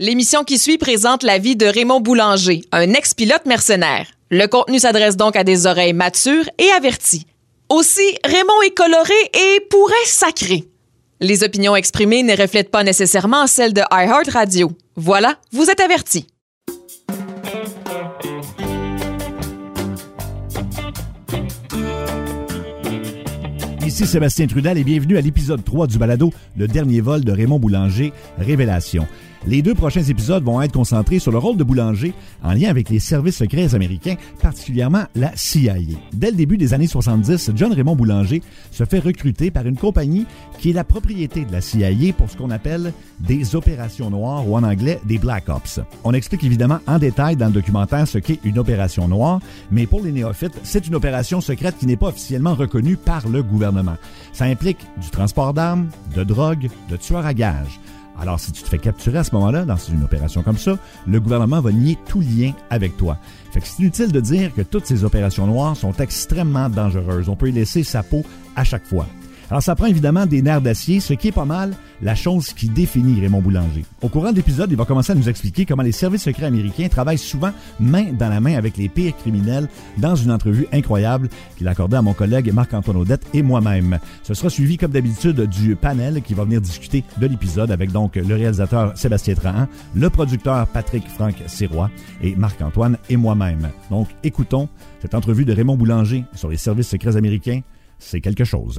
L'émission qui suit présente la vie de Raymond Boulanger, un ex-pilote mercenaire. Le contenu s'adresse donc à des oreilles matures et averties. Aussi, Raymond est coloré et pourrait sacrer. Les opinions exprimées ne reflètent pas nécessairement celles de iHeartRadio. Voilà, vous êtes avertis. Ici Sébastien Trudel et bienvenue à l'épisode 3 du balado Le dernier vol de Raymond Boulanger, Révélation. Les deux prochains épisodes vont être concentrés sur le rôle de Boulanger en lien avec les services secrets américains, particulièrement la CIA. Dès le début des années 70, John Raymond Boulanger se fait recruter par une compagnie qui est la propriété de la CIA pour ce qu'on appelle des opérations noires ou en anglais des Black Ops. On explique évidemment en détail dans le documentaire ce qu'est une opération noire, mais pour les néophytes, c'est une opération secrète qui n'est pas officiellement reconnue par le gouvernement. Ça implique du transport d'armes, de drogue, de tueurs à gages. Alors, si tu te fais capturer à ce moment-là, dans une opération comme ça, le gouvernement va nier tout lien avec toi. Fait que c'est inutile de dire que toutes ces opérations noires sont extrêmement dangereuses. On peut y laisser sa peau à chaque fois. Alors, ça prend évidemment des nerfs d'acier, ce qui est pas mal la chose qui définit Raymond Boulanger. Au courant de l'épisode, il va commencer à nous expliquer comment les services secrets américains travaillent souvent main dans la main avec les pires criminels dans une entrevue incroyable qu'il a accordée à mon collègue Marc-Antoine Audette et moi-même. Ce sera suivi, comme d'habitude, du panel qui va venir discuter de l'épisode avec donc le réalisateur Sébastien Trahan, le producteur Patrick Franck Sirois et Marc-Antoine et moi-même. Donc, écoutons cette entrevue de Raymond Boulanger sur les services secrets américains c'est quelque chose.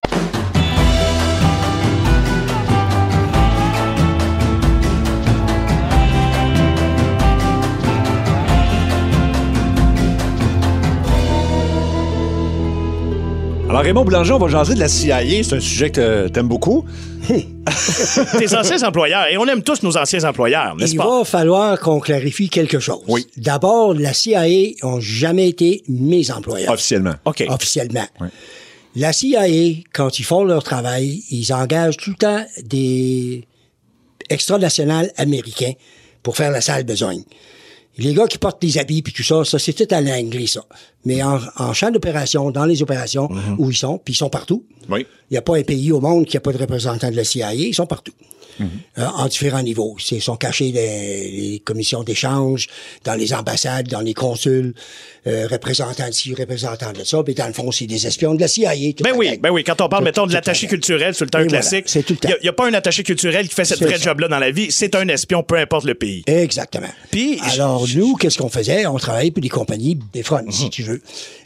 Alors, Raymond Boulanger, on va jaser de la CIA. C'est un sujet que t'aimes beaucoup. Tes anciens employeurs. Et on aime tous nos anciens employeurs, n'est-ce Il pas? va falloir qu'on clarifie quelque chose. Oui. D'abord, la CIA ont jamais été mes employeurs. Officiellement. OK. Officiellement. La CIA, quand ils font leur travail, ils engagent tout le temps des extranationales américains pour faire la sale besogne. Les gars qui portent des habits puis tout ça, ça c'est tout à l'anglais ça. Mais en, en champ d'opération, dans les opérations où ils sont, puis ils sont partout. Oui. Il n'y a pas un pays au monde qui n'a pas de représentant de la CIA. Ils sont partout. Euh, en différents niveaux. Ils sont cachés des les commissions d'échange, dans les ambassades, dans les consuls, euh, représentants de ci, représentants de ça. Puis dans le fond, c'est des espions de la CIA. Ben oui, ben oui. Quand on parle, Tout- mettons, de l'attaché culturel sur le temps voilà, classique, c'est tout le temps. il n'y a, pas un attaché culturel qui fait cette C'est vraie job-là dans la vie. C'est un espion, peu importe le pays. Exactement. Puis, Alors, nous, qu'est-ce qu'on faisait? On travaillait pour des compagnies, des fronts, Mhm. si tu veux,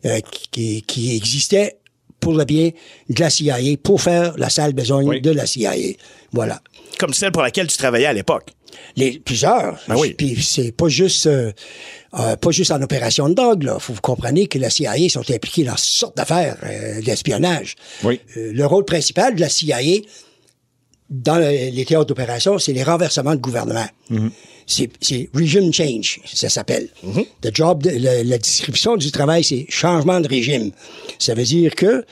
euh, qui, qui existaient pour le bien de la CIA, pour faire la sale besogne Oui. de la CIA. Voilà. Comme celle pour laquelle tu travaillais à l'époque. Les, plusieurs. Ben oui. Puis c'est pas juste euh, euh, pas juste en opération de drogue. Là. Faut vous compreniez que la CIA sont impliqués dans toutes sortes d'affaires euh, d'espionnage. Oui. Le rôle principal de la CIA dans le- les théâtres d'opération, c'est les renversements de gouvernement. C'est c'est regime change, ça s'appelle. Job, de- le- la description du travail, c'est changement de régime. Ça veut dire que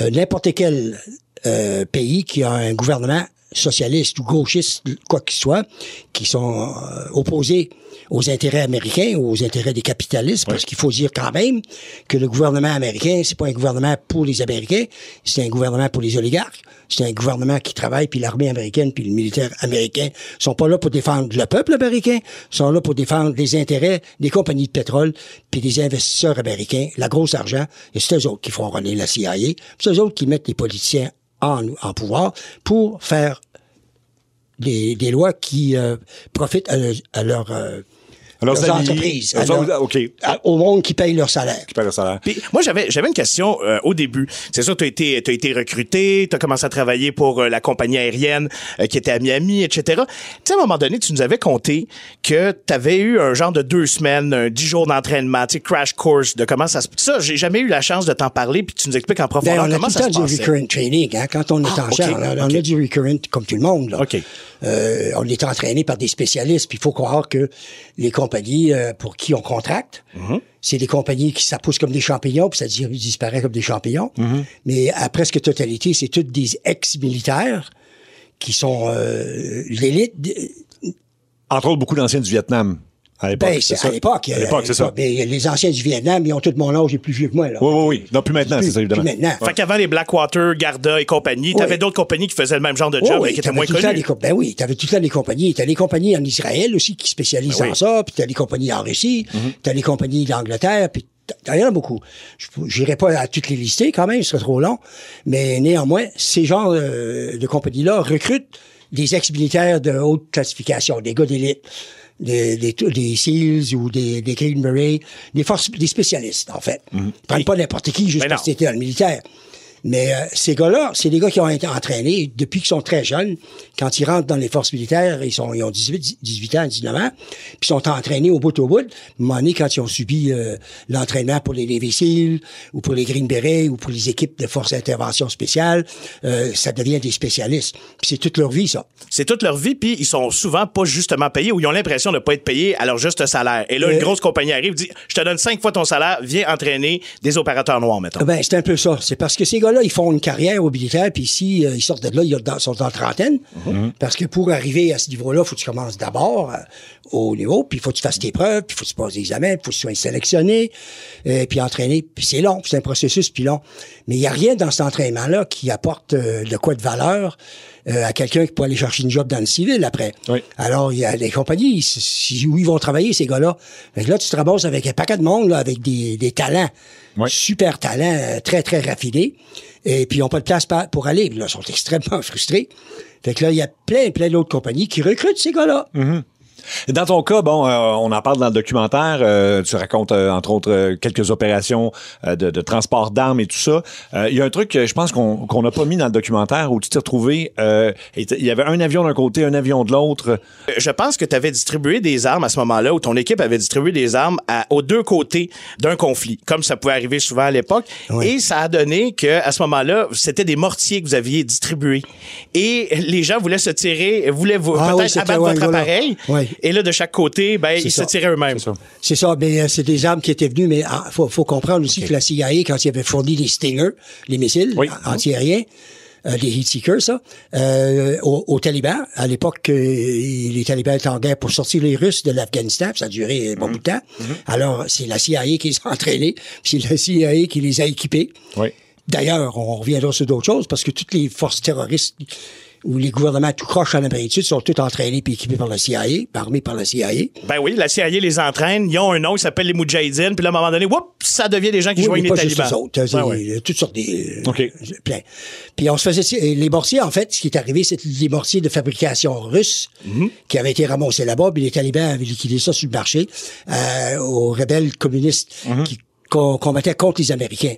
euh, n'importe quel euh, pays qui a un gouvernement socialiste ou gauchiste, quoi qu'il soit, qui sont euh, opposés aux intérêts américains aux intérêts des capitalistes, parce qu'il faut dire quand même que le gouvernement américain, c'est pas un gouvernement pour les Américains, c'est un gouvernement pour les oligarques, c'est un gouvernement qui travaille, puis l'armée américaine, puis le militaire américain sont pas là pour défendre le peuple américain, sont là pour défendre les intérêts des compagnies de pétrole, puis des investisseurs américains, la grosse argent, et c'est eux autres qui font runner la CIA, c'est eux autres qui mettent les politiciens en, en pouvoir pour faire des, des lois qui euh, profitent à, le- à leur, euh, Alors, leurs entreprises, à leur- OK. à- au monde qui paye leur salaire. Qui paie le salaire. Puis, moi, j'avais, j'avais une question euh, au début. C'est sûr, tu as été, t'as été recruté, tu as commencé à travailler pour euh, la compagnie aérienne euh, qui était à Miami, etc. Tu sais, à un moment donné, tu nous avais conté que tu avais eu un genre de deux semaines, un dix jours d'entraînement, tu sais, crash course de comment ça se... Ça, j'ai jamais eu la chance de t'en parler, puis tu nous expliques en profondeur on a comment ça se temps du passait. recurrent training. Hein, quand on est Ah, en ok, champ, on a, on a du recurrent comme tout le monde. Là. OK. Euh, on est entraîné par des spécialistes. Puis il faut croire que les compagnies euh, pour qui on contracte, Mm-hmm. c'est des compagnies qui ça pousse comme des champignons, puis ça dis- disparaît comme des champignons. Mm-hmm. Mais à presque totalité, c'est toutes des ex-militaires qui sont euh, l'élite. Entre autres, beaucoup d'anciens du Vietnam à l'époque. Ben, c'est ça? à l'époque. À l'époque, c'est ça. Mais les anciens du Vietnam, ils ont tout mon âge et plus vieux que moi. Là. Oui, oui, oui. Non, plus maintenant, c'est ça, Plus- plus évidemment. maintenant. Fait qu'avant les Blackwater, Garda et compagnie, t'avais d'autres compagnies qui faisaient le même genre de job oui, et qui étaient moins connues. ben oui, t'avais tout le temps des compagnies. T'as des compagnies en Israël aussi qui spécialisent Ben oui. dans ça, puis t'as des compagnies en Russie, t'as des compagnies d'Angleterre, puis t'as- t'en as beaucoup. Je n'irai pas à toutes les lister quand même, ce serait trop long, mais néanmoins, ces genres euh, de compagnies-là recrutent des ex-militaires de haute classification, des gars d'élite. Des, des, des SEALs ou des, des Green Berets, des forces, des spécialistes, en fait. Ils prennent pas n'importe qui juste parce que c'était dans le militaire. Mais euh, ces gars-là, c'est des gars qui ont été entraînés depuis qu'ils sont très jeunes. Quand ils rentrent dans les forces militaires, ils, sont, ils ont 18, 18 ans, 19 ans, puis ils sont entraînés au bout au bout. À un moment donné, quand ils ont subi euh, l'entraînement pour les Navy ou pour les Green Berets, ou pour les équipes de forces d'intervention spéciale, euh, ça devient des spécialistes. Puis c'est toute leur vie, ça. C'est toute leur vie, puis ils sont souvent pas justement payés ou ils ont l'impression de pas être payés à leur juste salaire. Et là, une Euh, grosse compagnie arrive, dit Je te donne cinq fois ton salaire, viens entraîner des opérateurs noirs, mettons. Ben, c'est un peu ça. C'est parce que ces gars-là, ils font une carrière au militaire, puis ici, euh, ils sortent de là, ils dans- sont en trentaine. Parce que pour arriver à ce niveau-là, il faut que tu commences d'abord euh, au niveau, puis il faut que tu fasses tes preuves, puis il faut que tu passes des examens, puis il faut que tu sois sélectionné, euh, puis entraîné. Puis c'est long, c'est un processus, puis long. Mais il n'y a rien dans cet entraînement-là qui apporte euh, de quoi de valeur euh, à quelqu'un qui peut aller chercher une job dans le civil après. Oui. Alors, il y a des compagnies, où ils vont travailler, ces gars-là. Là, tu te ramasses avec un paquet de monde, là, avec des, des talents, Oui. super talents, euh, très, très raffinés. Et puis, ils n'ont pas de place pour aller. Là, ils sont extrêmement frustrés. Fait que là, il y a plein, plein d'autres compagnies qui recrutent ces gars-là. Dans ton cas, bon, euh, on en parle dans le documentaire. euh, tu racontes, euh, entre autres, euh, quelques opérations euh, de, de transport d'armes et tout ça. Euh, Il y a un truc que je pense qu'on n'a pas mis dans le documentaire où tu t'es retrouvé. euh, Il y avait un avion d'un côté, un avion de l'autre. Je pense que tu avais distribué des armes à ce moment-là, ou ton équipe avait distribué des armes à- aux deux côtés d'un conflit, comme ça pouvait arriver souvent à l'époque. Oui. Et ça a donné que à ce moment-là, c'était des mortiers que vous aviez distribués. Et les gens voulaient se tirer, voulaient vous, Ah peut-être abattre votre appareil. Oui. Et là, de chaque côté, ben, ils ça. se tiraient eux-mêmes. C'est ça, mais euh, c'est des armes qui étaient venues, mais il faut, faut comprendre aussi que la CIA, quand il avait fourni les Stinger, les missiles Oui. antiaériens, euh, les heat seekers, ça, euh, aux, aux talibans, à l'époque, euh, les talibans étaient en guerre pour sortir les Russes de l'Afghanistan, ça a duré un bon bout de temps. Alors, c'est la CIA qui les a entraînés, c'est la CIA qui les a équipés. Oui. D'ailleurs, on reviendra sur d'autres choses, parce que toutes les forces terroristes ou les gouvernements tout croche en Amérique du Sud sont tous entraînés puis équipés par la CIA, armés par la CIA. Ben oui, la CIA les entraîne, ils ont un nom, ils s'appellent les Moudjahidines, puis là, à un moment donné, whoop, ça devient des gens qui Oui, joignent les pas juste talibans. eux autres. Ben oui. euh, Toutes sortes des... Euh, plein. Puis on se faisait... Les mortiers, en fait, ce qui est arrivé, c'est les mortiers de fabrication russe Mhm. qui avaient été ramassés là-bas, puis les talibans avaient liquidé ça sur le marché euh, aux rebelles communistes Mhm. qui combattaient contre les Américains.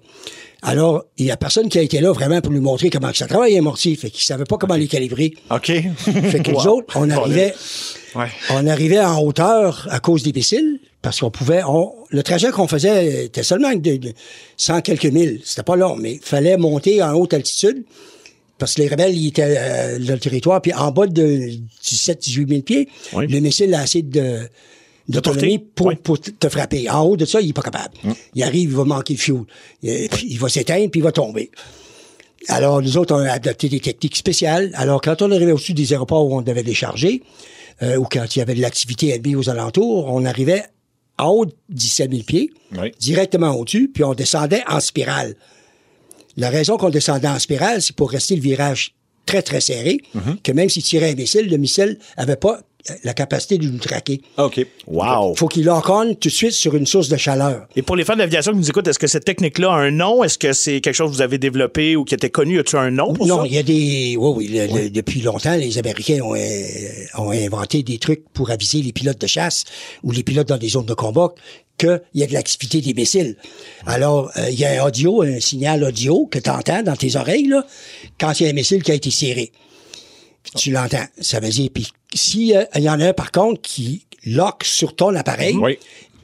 Alors, il y a personne qui a été là vraiment pour nous montrer comment ça travaille un mortier. Fait qu'ils savaient pas comment les calibrer. OK. Fait que nous autres, on arrivait, Ouais. on arrivait en hauteur à cause des missiles, parce qu'on pouvait, on, le trajet qu'on faisait était seulement de, de 100 quelques milles. C'était pas long, mais il fallait monter en haute altitude, parce que les rebelles, ils étaient euh, dans le territoire, puis en bas de 17-18 000 pieds, Oui. le missile a assez de, d'autonomie portée. pour, pour te frapper. En haut de ça, il est pas capable. Il arrive, il va manquer de fuel. Puis, il va s'éteindre, puis il va tomber. Alors, nous autres, on a adopté des techniques spéciales. Alors, quand on arrivait au-dessus des aéroports où on devait décharger, euh, ou quand il y avait de l'activité ennemie aux alentours, on arrivait en haut de 17 000 pieds, Oui. directement au-dessus, puis on descendait en spirale. La raison qu'on descendait en spirale, c'est pour rester le virage très, très serré, que même s'il tirait un missile, le missile avait pas la capacité de nous traquer. OK. Wow. faut qu'il lock on tout de suite sur une source de chaleur. Et pour les fans d'aviation qui nous écoutent, est-ce que cette technique-là a un nom? Est-ce que c'est quelque chose que vous avez développé ou qui était connu? As-tu un nom pour non, ça? il y a des. Oui, oui. le- le- depuis longtemps, les Américains ont, euh, ont inventé des trucs pour aviser les pilotes de chasse ou les pilotes dans des zones de combat qu'il y a de l'activité des missiles. Alors, euh, il y a un audio, un signal audio que tu entends dans tes oreilles, là, quand il y a un missile qui a été tiré. Tu l'entends. Ça veut dire, puis s'il y en a un, par contre, qui lock sur ton appareil, Oui.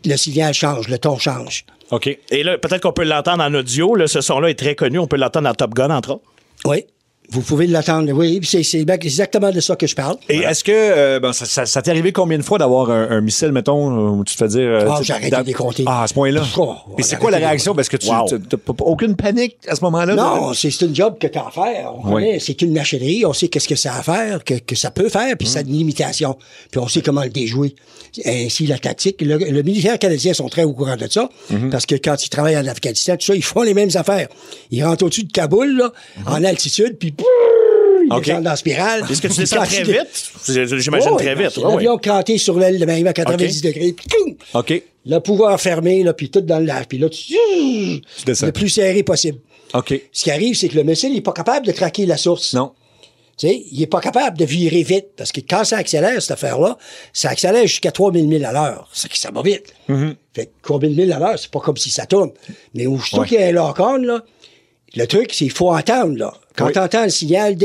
le signal change, le ton change. OK. Et là, peut-être qu'on peut l'entendre en audio. Là, ce son-là est très connu. On peut l'entendre dans Top Gun, entre autres. Oui. Vous pouvez l'attendre, oui. C'est c'est exactement de ça que je parle. Et est-ce que euh, ben, ça, ça- ça t'est arrivé combien de fois d'avoir un, un missile, mettons, où tu te fais dire. euh, Ah, j'ai arrêté dans- de les compter. Ah, à ce point-là? Oh, Et c'est quoi la réaction? Parce que tu Wow. pas- aucune panique à ce moment-là? Non, c'est c'est une job que tu as à faire. On Oui. connaît, c'est une machinerie, on sait qu'est-ce que ça a à faire, que, que ça peut faire, puis ça a une limitation. Puis on sait comment le déjouer. Ainsi, la tactique. Le, le militaire canadien sont très au courant de ça, parce que quand ils travaillent en Afghanistan, tout ça, ils font les mêmes affaires. Ils rentrent au-dessus de Kaboul, là, en altitude, puis pouh, ils OK. descendent dans la spirale. Est-ce que tu Puis descends très vite? J'imagine Oh, très vite. L'avion cranté sur l'aile de même à 90 OK. degrés, puis OK. le pouvoir fermé, là, puis tout dans le lac. Puis là, tu, descends. le plus serré possible. OK. Ce qui arrive, c'est que le missile n'est pas capable de traquer la source. Non. Tu sais, il est pas capable de virer vite parce que quand ça accélère, cette affaire-là, ça accélère jusqu'à 3000 milles à l'heure. C'est que ça va vite. Fait que 3000 milles à l'heure, c'est pas comme si ça tourne. Mais aussitôt Ouais. qu'il y a un lock-on, là, le truc, c'est qu'il faut entendre, là. Quand Oui. tu entends le signal,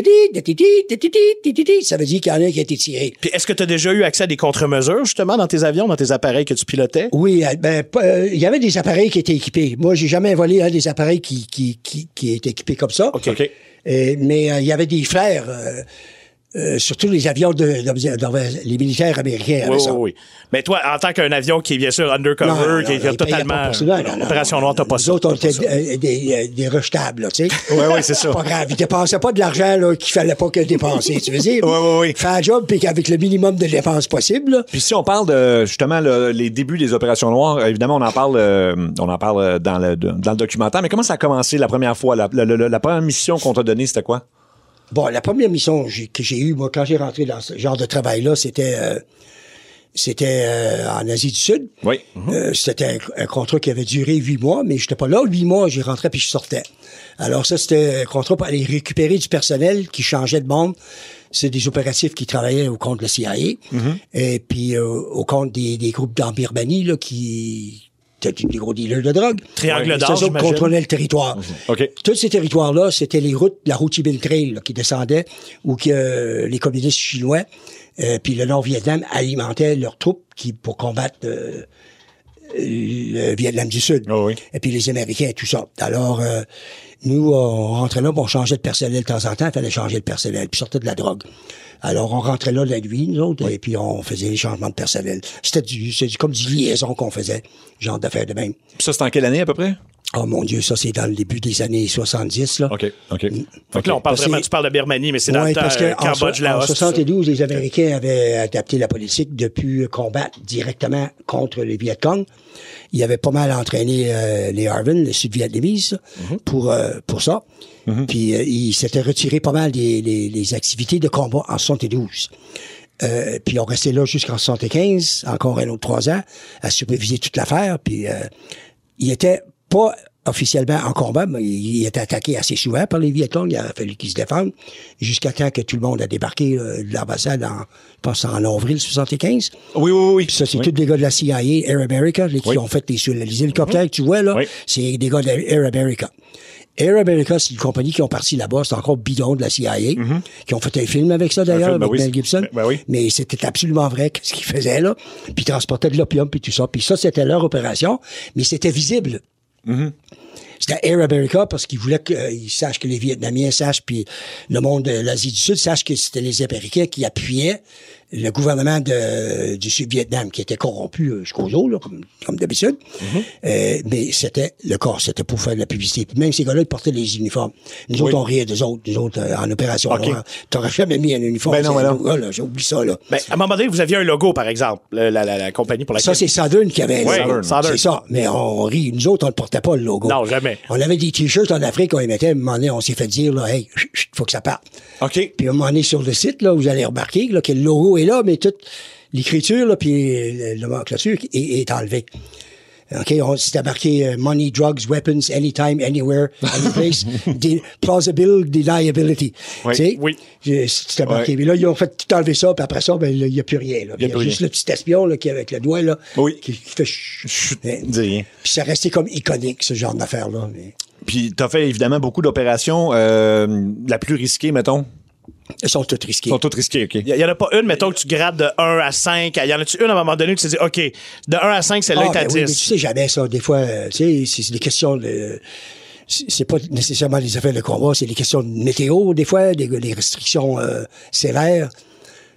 ça veut dire qu'il y en a un qui a été tiré. Puis est-ce que tu as déjà eu accès à des contre-mesures, justement, dans tes avions, dans tes appareils que tu pilotais? Oui, euh, ben, euh, il y avait des appareils qui étaient équipés. Moi, j'ai jamais volé un des appareils qui, qui, qui, qui est équipé comme ça. OK. OK. Euh, mais euh, il y avait des flares, euh, euh, surtout les avions de, de- de- les militaires américains Oui, oui, oui. Mais toi, en tant qu'un avion qui est bien sûr undercover, Non, non, qui est totalement opération noire, t'as pas ça. autres, on t'as pas était des, des rejetables, là, tu sais. Oui, oui, c'est ça. Pas grave. Ils dépensaient pas de l'argent là, qu'il fallait pas que dépenser, tu veux dire? Oui, oui, oui. Faire un job, puis qu'avec le minimum de dépenses possible, là, Puis si on parle de justement le- les débuts des opérations noires, évidemment on en parle, euh, on en parle euh, dans le dans le documentaire. Mais comment ça a commencé la première fois? La, la- la- la première mission qu'on t'a donnée, c'était quoi? Bon, la première mission que j'ai eue, moi, quand j'ai rentré dans ce genre de travail-là, c'était euh, c'était euh, en Asie du Sud. Oui. Euh, c'était un, un contrat qui avait duré huit mois, mais j'étais pas là. Huit mois, j'y rentrais puis je sortais. Alors ça, c'était un contrat pour aller récupérer du personnel qui changeait de monde. C'est des opératifs qui travaillaient au compte de la CIA et puis euh, au compte des, des groupes dans Birmanie là, qui des gros dealers de drogue? Triangle d'or, C'est contrôlaient le territoire. OK. Tous ces territoires-là, c'était les routes, la route Chi Trail là, qui descendait, ou que euh, les communistes chinois, euh, puis le Nord-Vietnam alimentaient leurs troupes qui pour combattre euh, le Vietnam du Sud. Oh oui. Et puis les Américains et tout ça. Alors, nous, on rentrait là, on changeait de personnel de temps en temps, il fallait changer de personnel, puis sortait de la drogue. Alors, on rentrait là la nuit, nous autres, et puis on faisait les changements de personnel. C'était du, comme du liaison qu'on faisait, genre d'affaires de même. Ça, c'était en quelle année à peu près? Oh mon Dieu, ça, c'est dans le début des années 70, là. OK. OK. Fait que là, on parle Parce vraiment, tu parles de Birmanie, mais c'est dans le temps parce que euh, en Cambodge, Laos. en tout ça. 72, les Américains avaient adapté la politique de plus combattre directement contre les Viet Cong. Ils avaient pas mal entraîné euh, les Harvin, les Sud-Vietnamises, Mhm. pour euh, pour ça. Puis euh, ils s'étaient retirés pas mal des les, les activités de combat en 72. Euh, puis on restait là jusqu'en 75, encore un autre trois ans, à superviser toute l'affaire. Puis euh, il était pas officiellement en combat, mais il était attaqué assez souvent par les Viet Cong. Il a fallu qu'ils se défendent jusqu'à temps que tout le monde a débarqué euh, de l'ambassade en, je pense, en avril 75. Oui, oui, oui. Puis ça, c'est Oui. tous des gars de la CIA, Air America, les- qui Oui. ont fait les, les hélicoptères que tu vois, là. Oui. C'est des gars de Air America. Air America, c'est une compagnie qui ont parti là-bas. C'est encore bidon de la CIA. Qui ont fait un film avec ça, d'ailleurs, ben avec oui, Mel Gibson. ben- ben oui. Mais c'était absolument vrai ce qu'ils faisaient, là. Puis ils transportaient de l'opium, puis tout ça. Puis ça, c'était leur opération. Mais c'était visible. C'était Air America parce qu'ils voulaient qu'ils sachent que les Vietnamiens sachent, puis le monde de l'Asie du Sud sache que c'était les Américains qui appuyaient le gouvernement de, du Sud-Vietnam qui était corrompu euh, jusqu'aux os, là, comme, comme d'habitude. Euh, mais c'était le corps, c'était pour faire de la publicité. Puis même ces gars-là, ils portaient des uniformes. Nous Oui. autres, on riait des autres, nous autres, euh, en opération OK. noire. T'aurais jamais mis un uniforme. Ben non, ben non. là, ça, là. Ben, à un moment donné, vous aviez un logo, par exemple, le- la, la, la compagnie pour laquelle... Ça, c'est Southern qui avait Oui. C'est ça. Mais on rit. Nous autres, on ne portait pas le logo. Non, jamais. On avait des t-shirts en Afrique, on les mettait. À un moment donné, on s'est fait dire, là, hey, chut, chut, faut que ça parte. OK. Puis à un moment donné, sur le site, là, vous allez remarquer là, que le logo est là, mais toute l'écriture, puis le nomenclature est, est enlevée. OK, c'était marqué euh, money, drugs, weapons, anytime, anywhere, anyplace, de- plausible deniability. Oui, Tu sais? oui. C'était marqué. Mais là, ils ont fait tout enlever ça, puis après ça, ben, il n'y a plus rien. Il y a, juste rien. le petit espion là, qui avec le doigt, là, Oui. qui, qui fait chut. Rien. Puis ça restait comme iconique, ce genre d'affaire-là. Mais Puis t'as fait évidemment beaucoup d'opérations. euh, la plus risquée, mettons? Elles sont toutes risquées. Ils sont toutes risquées, OK. Il y, en a pas une, mettons, que tu grades de 1 à 5. Il y en a-tu une à un moment donné où tu te dis, OK, de 1 à 5, celle-là Ah, est à ben oui, mais 10. tu sais jamais ça. Des fois, euh, tu sais, c'est des questions de... C'est c'est pas nécessairement des affaires de combat, c'est des questions de météo, des fois, des, des restrictions euh, sévères.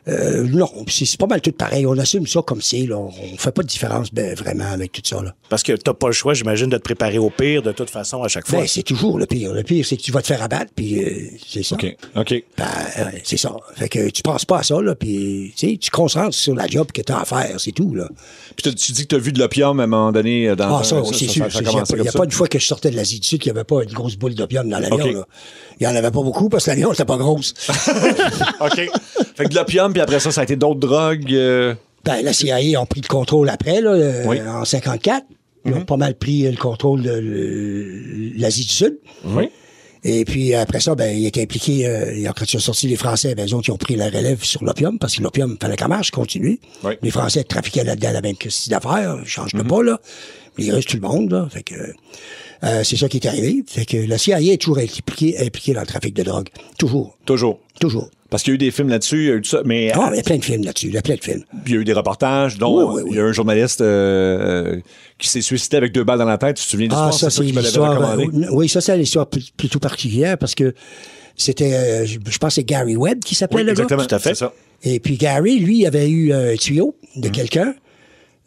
Euh, non, c'est pas mal tout pareil. On assume ça comme c'est. là. On fait pas de différence ben, vraiment avec tout ça. Là. Parce que t'as pas le choix, j'imagine, de te préparer au pire de toute façon à chaque fois. Ben, c'est toujours le pire. Le pire, c'est que tu vas te faire abattre, puis euh, c'est ça. OK. OK. Ben, euh, c'est ça. Fait que tu penses pas à ça, là, puis tu sais, tu te concentres sur la job que tu as à faire, c'est tout, là. Puis t'as- tu dis que t'as vu de l'opium à un moment donné euh, dans Ah, ça, c'est sûr. Il n'y a, pas- une fois que je sortais de l'Asie du Sud qu'il n'y avait pas une grosse boule d'opium dans l'avion. Là. Il n'y en avait pas beaucoup parce que l'avion n'était pas grosse. OK. Fait que de l'opium, puis après ça, ça a été d'autres drogues. euh, ben, la CIA ont pris le contrôle après, là, euh, Oui. en 54. Ils ont pas mal pris euh, le contrôle de l'Asie du Sud. Oui. Et puis après ça, ben, il était impliqué, euh, quand ils ont sorti les Français, ben, eux autres, ils ont pris la relève sur l'opium, parce que l'opium, fallait qu'elle marche, continue. Oui. Les Français trafiquaient là-dedans la même quantité d'affaires, ils changent de pas, là. Les Russes, tout le monde, là. Fait que, euh, c'est ça qui est arrivé. Fait que la CIA est toujours impliquée, impliquée dans le trafic de drogue. Toujours. Toujours. Toujours. Parce qu'il y a eu des films là-dessus, il y a eu tout ça, mais Ah, il y a plein de films là-dessus, il y a plein de films. Puis il y a eu des reportages, dont Oui, oui, oui. il y a un journaliste euh, euh, qui s'est suicidé avec deux balles dans la tête. Tu te souviens de Ah, l'histoire? ça, c'est l'histoire. recommandé. euh, oui, ça, c'est l'histoire pl- plutôt particulière parce que c'était, euh, je je pense, que c'est Gary Webb qui s'appelait Oui, le gars. exactement. Tout à fait. Ça. Et puis Gary, lui, il avait eu un tuyau de Mm. quelqu'un,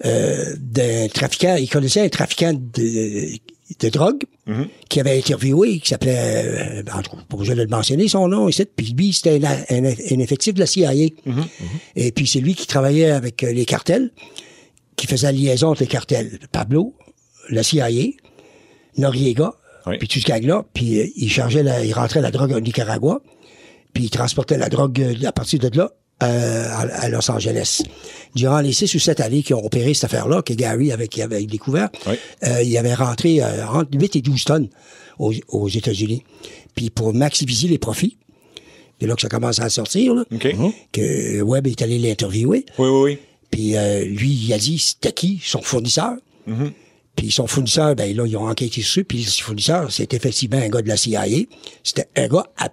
euh, d'un trafiquant. Il connaissait un trafiquant de, de drogue Mm-hmm. qui avait interviewé, qui s'appelait, euh, pas besoin de le mentionner son nom ici. Puis lui, c'était un, un- un effectif de la CIA. Mm-hmm. Et puis c'est lui qui travaillait avec euh, les cartels, qui faisait la liaison entre les cartels. Pablo, la CIA, Noriega, Oui. puis tout ce gang-là. Puis euh, il chargeait, la, il rentrait la drogue au Nicaragua, puis il transportait la drogue euh, à partir de là euh, à, à Los Angeles. Durant les six ou sept années qui ont opéré cette affaire-là, que Gary avait, qui avait découvert, Oui. euh, il avait rentré euh, entre 8 et 12 tonnes aux, aux États-Unis. Puis pour maximiser les profits, c'est là que ça commence à sortir, là, OK. que Webb est allé l'interviewer. Oui, oui, oui. Puis lui, il a dit c'était qui son fournisseur? Puis son fournisseur, ben là, ils ont enquêté dessus. Puis le fournisseur, c'est effectivement un gars de la CIA. C'était un gars à-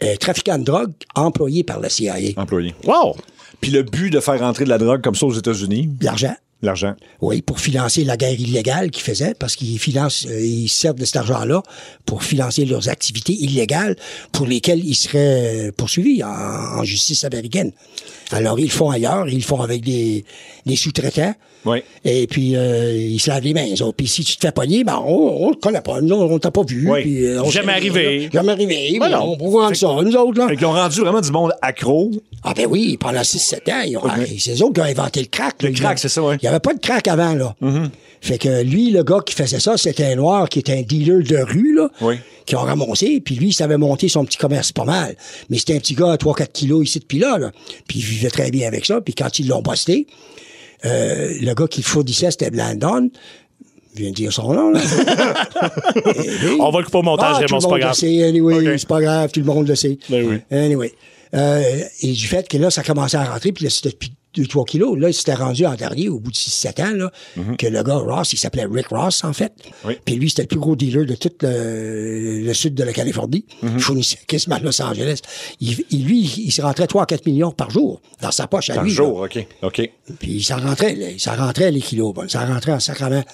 un trafiquant de drogue employé par la CIA. Employé. Wow! Puis le but de faire rentrer de la drogue comme ça aux États-Unis, L'argent. l'argent. Oui, pour financer la guerre illégale qu'ils faisaient, parce qu'ils financent, euh, ils servent de cet argent-là pour financer leurs activités illégales pour lesquelles ils seraient euh, poursuivis en, en justice américaine. Alors, ils le font ailleurs, ils le font avec des, des sous-traitants. Oui. Et puis, euh, ils se lavent les mains. Puis si tu te fais pogner, ben, on, on le connaît pas. Nous, on t'a pas vu. Oui. Puis, euh, on Jamais arrivé. Jamais arrivé. Voilà. Voilà. On pourrait ça, nous autres, là. Fait qu'ils ont rendu vraiment du monde accro. Ah ben oui, pendant 6-7 ans, ils ont, ah, c'est eux autres qui ont inventé le crack. Le crack, c'est ça, ouais. Il n'y avait pas de crack avant, là. Fait que lui, le gars qui faisait ça, c'était un noir qui était un dealer de rue, là. Oui. Qui ont ramassé, puis lui, il savait monter son petit commerce pas mal. Mais c'était un petit gars à 3-4 kilos ici depuis là, là. Puis il vivait très bien avec ça. Puis quand ils l'ont busté, euh, le gars qui fournissait, c'était Blandon. Je viens de dire son nom, là. Lui- On va le couper au montage, ah, Raymond, tout le c'est pas grave. anyway, c'est pas grave, tout le monde le sait. Ben oui. Anyway. Euh, et du fait que là, ça commençait à rentrer, puis là, c'était 2-3 kilos. Là, il s'était rendu en dernier, au bout de 6-7 ans, là, que le gars Ross, il s'appelait Rick Ross, en fait. Mhm. Oui. Puis lui, c'était le plus gros dealer de tout le, le sud de la Californie. Mhm. Il fournissait quasiment Los Angeles. Il, il- lui, il se rentrait 3 à 4 millions par jour dans sa poche à Par lui. là. jour, OK. OK. Puis ça rentrait, là, ça rentrait les kilos, bon, ça rentrait en sacrament.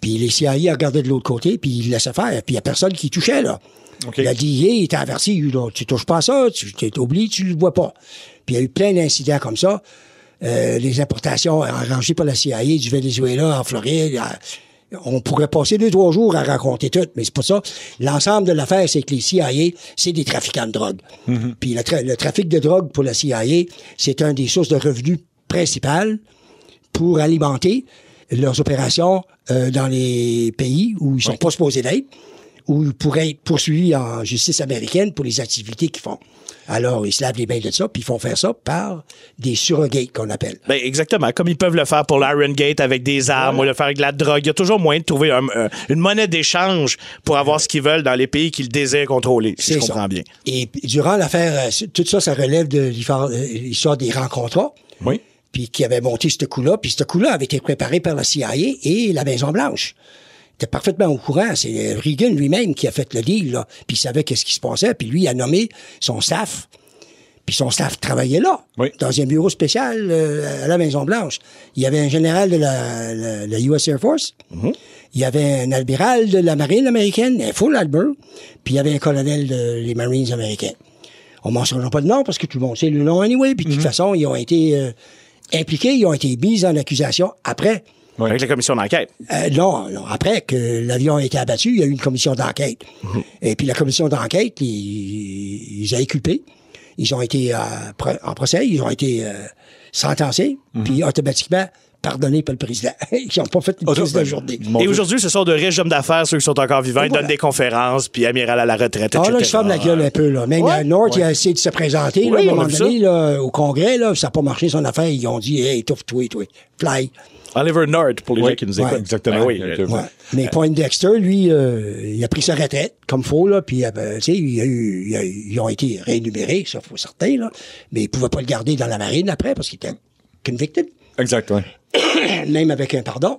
Puis les CIA regardaient de l'autre côté, puis ils laissaient faire. Puis il n'y a personne qui touchait, là. OK. La DIA était averti, là, tu touches pas à ça, tu t'es oublié, tu le vois pas. Puis il y a eu plein d'incidents comme ça. Euh, les importations arrangées par la CIA du Venezuela en Floride, on pourrait passer deux, trois jours à raconter tout, mais c'est pas ça. L'ensemble de l'affaire, c'est que les CIA, c'est des trafiquants de drogue. Puis le, tra- le trafic de drogue pour la CIA, c'est un des sources de revenus principales pour alimenter leurs opérations euh, dans les pays où ils sont pas supposés d'être, où ils pourraient être poursuivis en justice américaine pour les activités qu'ils font. Alors, ils se lavent les mains de ça, puis ils font faire ça par des surrogates qu'on appelle. Ben, exactement. Comme ils peuvent le faire pour l'Iron Gate avec des armes ou le faire avec de la drogue. Il y a toujours moyen de trouver un- un- une monnaie d'échange pour avoir ce qu'ils veulent dans les pays qu'ils désirent contrôler, si je comprends ça. bien. Et durant l'affaire, euh, tout ça, ça relève de l'histoire euh, des rencontres. Oui. Puis qui avait monté ce coup-là. Puis ce coup-là avait été préparé par la CIA et la Maison-Blanche. Était parfaitement au courant. C'est Reagan lui-même qui a fait le deal, là. Puis il savait qu'est-ce qui se passait. Puis lui a nommé son staff. Puis son staff travaillait là, Oui. dans un bureau spécial euh, à la Maison-Blanche. Il y avait un général de la, la- la US Air Force. Il y avait un admiral de la marine américaine, un full admiral. Puis il y avait un colonel des Marines américains. On ne mentionnera pas de nom parce que tout le monde sait le nom anyway. Puis de toute façon, ils ont été euh, impliqués, ils ont été mis en accusation après. Avec la commission d'enquête. Euh, non, non, après que l'avion a été abattu, il y a eu une commission d'enquête. Et puis la commission d'enquête, ils, ils ont inculpé. Ils ont été euh, en procès, ils ont été euh, sentencés, puis automatiquement pardonnés par le président. ils n'ont pas fait une crise de journée. Et aujourd'hui, ce sont de riches hommes d'affaires, ceux qui sont encore vivants. Ils voilà. donnent des conférences, puis amiral à la retraite, Ah etc. là, je ferme la gueule un peu, là. Même Ouais. North, il a essayé de se présenter, là, à un moment donné, là, au Congrès, là, ça n'a pas marché son affaire. Ils ont dit, hey, tough, toi, toi, fly. Oliver North, pour les Oui, gens qui nous ouais, écoutent. exactement. Ben oui, Ouais. Mais Poindexter, lui, euh, il a pris sa retraite, comme faut, là, puis, euh, ben, tu sais, il il ils ont été réénumérés, ça, faut certain, là. Mais il pouvait pas le garder dans la marine après, parce qu'il était convicted, Exact, ouais. même avec un pardon.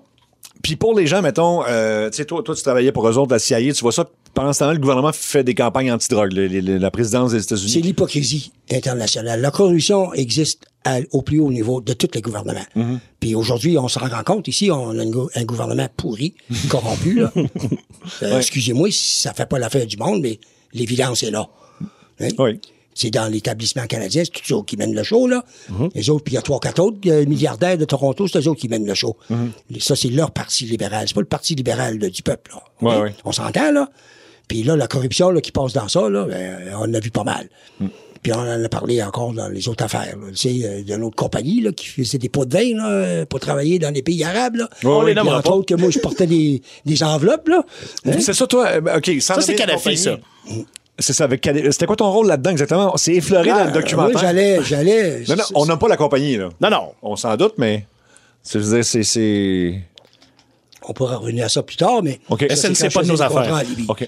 Puis pour les gens, mettons, euh, tu sais, toi, toi, tu travaillais pour eux autres, la CIA, tu vois ça, pendant ce temps-là, le gouvernement fait des campagnes anti-drogue, la présidence des C'est États-Unis. l'hypocrisie internationale. La corruption existe à- au plus haut niveau de tous les gouvernements. Mm-hmm. Puis aujourd'hui, on se rend compte, ici, on a un, gou- un gouvernement pourri, corrompu. là. Euh, Excusez-moi si ça fait pas l'affaire du monde, mais l'évidence est là. Hein? Oui. C'est dans l'établissement canadien, c'est tous eux qui mènent le show, là. Mm-hmm. Les autres, puis il y a trois, quatre autres euh, milliardaires de Toronto, c'est eux autres qui mènent le show. Mm-hmm. Ça, c'est leur parti libéral. C'est pas le parti libéral là, du peuple, là. Ouais, OK? ouais. On s'entend, là? Puis là, la corruption là, qui passe dans ça, là, ben, on a vu pas mal. Mm. Puis on en a parlé encore dans les autres affaires. là. Tu sais, euh, d'une autre compagnie là, qui faisait des pots de vin là, euh, pour travailler dans les pays arabes. Là. On les entre pas. autres que moi, je portais des, des enveloppes. Là. Hein? C'est ça, toi, euh, OK. Ça, c'est Kadhafi, ça. C'est ça, avec Kadhafi. C'était quoi ton rôle là-dedans exactement? C'est effleuré dans le Ah, documentaire. Moi, j'allais, j'allais. Non, non, on n'a pas la compagnie, là. Non, non. On s'en doute, mais. c'est- Je veux dire, c'est- c'est. On pourra revenir à ça plus tard, mais. OK. ça, SNC, c'est pas de nos affaires. contrat à Libye. OK.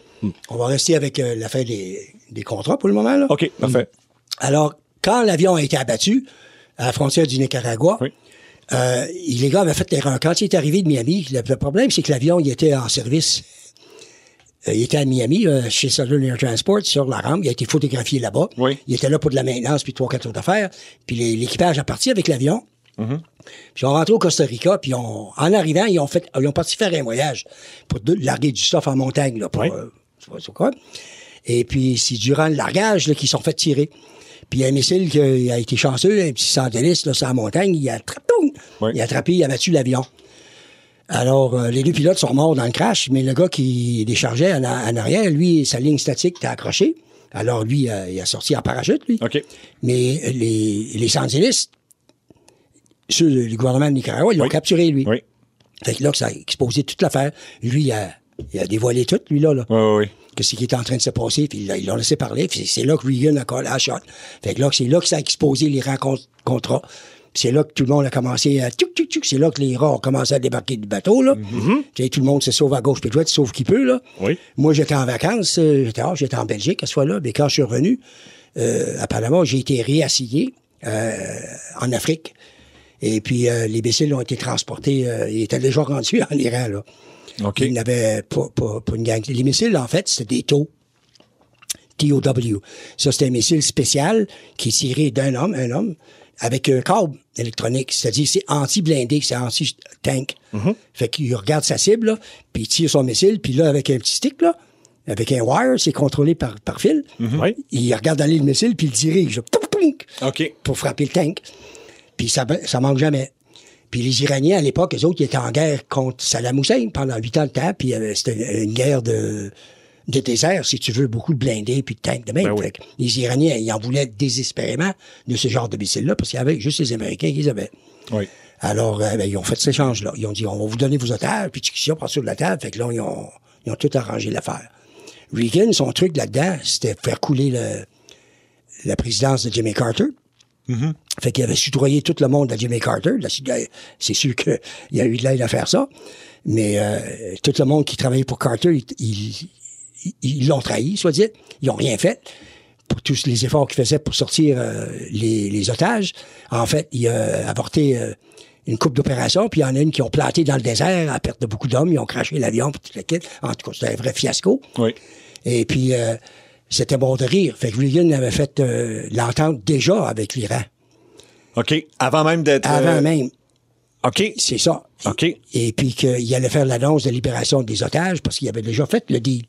On va rester avec euh, l'affaire des, des contrats pour le moment. Là. OK, parfait. Alors, quand l'avion a été abattu à la frontière du Nicaragua, Oui. euh, les gars avaient fait l'erreur. Quand il est arrivé de Miami, le, le problème, c'est que l'avion, il était en service. Euh, il était à Miami, euh, chez Southern Air Transport, sur la rampe. Il a été photographié là-bas. Oui. Il était là pour de la maintenance, puis trois, quatre autres affaires. Puis l'équipage a parti avec l'avion. Mm-hmm. Puis on rentré au Costa Rica, puis on, en arrivant, ils ont fait, ils ont parti faire un voyage pour de- larguer du stuff en montagne, là, pour, Oui. euh, je sais pas c'est quoi. Et puis, c'est durant le largage, qu'ils sont fait tirer. Puis, il y a un missile qui a, été chanceux, un petit sandaliste, là, sur la montagne, il a attrapé, Oui. il a attrapé, il a battu l'avion. Alors, euh, les deux pilotes sont morts dans le crash, mais le gars qui déchargeait en, arrière, lui, sa ligne statique était accrochée. Alors, lui, euh, il a sorti en parachute, lui. Mais les, les sandinistes, ceux du gouvernement de Nicaragua, ils l'ont Oui. capturé, lui. Oui. Fait que là, ça a exposé toute l'affaire. Lui, il a, il a dévoilé tout, lui, là. là. Oui, oui, oui. Qu'est-ce qui était en train de se passer, puis ils l'ont- laissé parler, puis c'est là que Reagan a collé la shot. Fait que là, c'est là que ça a exposé les rencontres contrats. C'est là que tout le monde a commencé à tchouk, tchouk, tchouk. C'est là que les rats ont commencé à débarquer du bateau, là. Tu sais, tout le monde se sauve à gauche puis à droite, sauf qui peut, là. Oui. Moi, j'étais en vacances, euh, j'étais, ah, j'étais en Belgique à ce fois-là, mais quand je suis revenu euh, à Panama, j'ai été réassigné euh, en Afrique. Et puis, euh, les missiles ont été transportés, euh, ils étaient déjà rendus en Iran, là. OK. Il n'avait pas, pas, pas une gang. Les missiles, en fait, c'était des taux. TOW. Ça, c'était un missile spécial qui est tiré d'un homme, un homme, avec un câble électronique. C'est-à-dire, c'est anti-blindé, c'est anti-tank. Fait qu'il regarde sa cible, là, puis il tire son missile, puis là, avec un petit stick, là, avec un wire, c'est contrôlé par, par fil. Oui. Il regarde aller le missile, puis il le dirige. Pour frapper le tank. Puis ça, ça manque jamais. Puis les Iraniens, à l'époque, eux autres, ils étaient en guerre contre Saddam Hussein pendant huit ans de temps, puis euh, c'était une guerre de, de désert, si tu veux, beaucoup de blindés puis de tanks de même. Ben oui. Fait que les Iraniens, ils en voulaient désespérément de ce genre de missiles-là, parce qu'il y avait juste les Américains qui les avaient. Oui. Alors, euh, ben, ils ont fait cet échange-là. Ils ont dit, on va vous donner vos otages, puis discussion par sur de la table. Fait que là, ils ont, ils ont tout arrangé l'affaire. Reagan, son truc là-dedans, c'était faire couler le- la présidence de Jimmy Carter. Fait qu'il avait soudoyé tout le monde à Jimmy Carter. C'est- sûr qu'il y a eu de l'aide à faire ça. Mais euh, tout le monde qui travaillait pour Carter, ils- l'ont trahi, soit dit. Ils ont rien fait pour tous les efforts qu'ils faisaient pour sortir euh, les, les otages. En fait, il a avorté euh, une coupe d'opérations, puis il y en a une qui ont planté dans le désert à perte de beaucoup d'hommes. Ils ont craché l'avion, puis tout le kit. En tout cas, c'était un vrai fiasco. Oui. Et puis, euh, c'était bon de rire. Fait que Reagan avait fait euh, l'entente déjà avec l'Iran. OK. Avant même d'être. Avant euh, même. OK. C'est ça. OK. Et puis qu'il allait faire l'annonce de libération des otages parce qu'il avait déjà fait le deal.